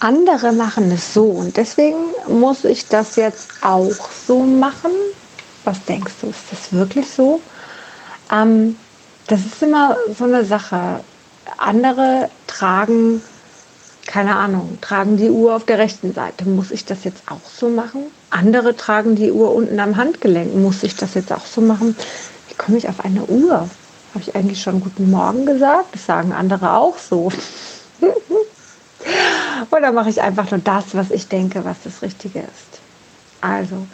andere machen es so und deswegen muss ich das jetzt auch so machen. Was denkst du, ist das wirklich so? Ähm, das ist immer so eine Sache. Andere tragen, keine Ahnung, tragen die Uhr auf der rechten Seite. Muss ich das jetzt auch so machen? Andere tragen die Uhr unten am Handgelenk. Muss ich das jetzt auch so machen? Wie komme ich auf eine Uhr? Habe ich eigentlich schon Guten Morgen gesagt? Das sagen andere auch so. Oder mache ich einfach nur das, was ich denke, was das Richtige ist? Also,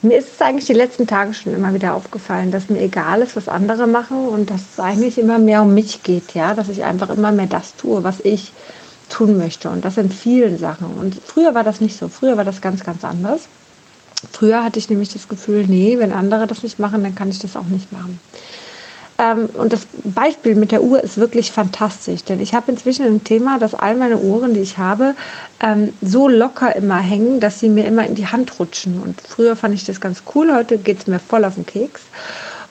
mir ist es eigentlich die letzten Tage schon immer wieder aufgefallen, dass mir egal ist, was andere machen und dass es eigentlich immer mehr um mich geht, ja, dass ich einfach immer mehr das tue, was ich tun möchte und das in vielen Sachen. Und früher war das nicht so, früher war das ganz, ganz anders. Früher hatte ich nämlich das Gefühl, nee, wenn andere das nicht machen, dann kann ich das auch nicht machen. Ähm, und das Beispiel mit der Uhr ist wirklich fantastisch, denn ich habe inzwischen ein Thema, dass all meine Uhren, die ich habe, ähm, so locker immer hängen, dass sie mir immer in die Hand rutschen. Und früher fand ich das ganz cool, heute geht es mir voll auf den Keks.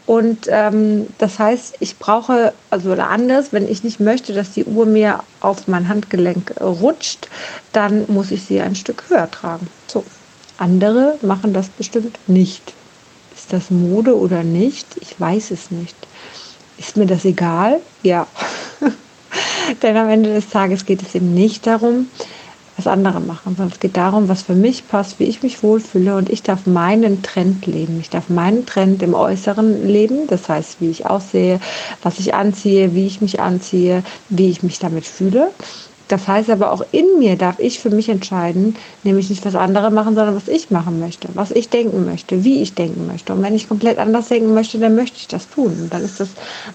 Und ähm, das heißt, ich brauche, also oder anders, wenn ich nicht möchte, dass die Uhr mir auf mein Handgelenk rutscht, dann muss ich sie ein Stück höher tragen. So. Andere machen das bestimmt nicht. Ist das Mode oder nicht? Ich weiß es nicht. Ist mir das egal? Ja. Denn am Ende des Tages geht es eben nicht darum, was andere machen, sondern es geht darum, was für mich passt, wie ich mich wohlfühle und ich darf meinen Trend leben. Ich darf meinen Trend im Äußeren leben, das heißt, wie ich aussehe, was ich anziehe, wie ich mich anziehe, wie ich mich damit fühle. Das heißt aber auch in mir darf ich für mich entscheiden, nämlich nicht was andere machen, sondern was ich machen möchte, was ich denken möchte, wie ich denken möchte. Und wenn ich komplett anders denken möchte, dann möchte ich das tun. Und dann ist das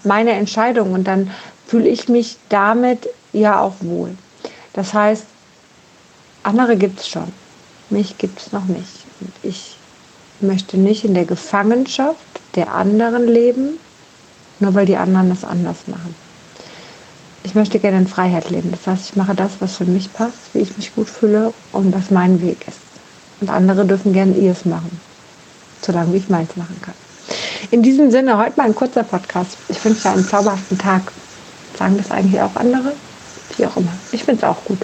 meine Entscheidung und dann fühle ich mich damit ja auch wohl. Das heißt, andere gibt es schon, mich gibt es noch nicht. Und ich möchte nicht in der Gefangenschaft der anderen leben, nur weil die anderen das anders machen ich möchte gerne in Freiheit leben. Das heißt, ich mache das, was für mich passt, wie ich mich gut fühle und was mein Weg ist. Und andere dürfen gerne ihres machen, solange ich meins machen kann. In diesem Sinne, heute mal ein kurzer Podcast. Ich wünsche dir einen zauberhaften Tag. Sagen das eigentlich auch andere? Wie auch immer. Ich finde es auch gut.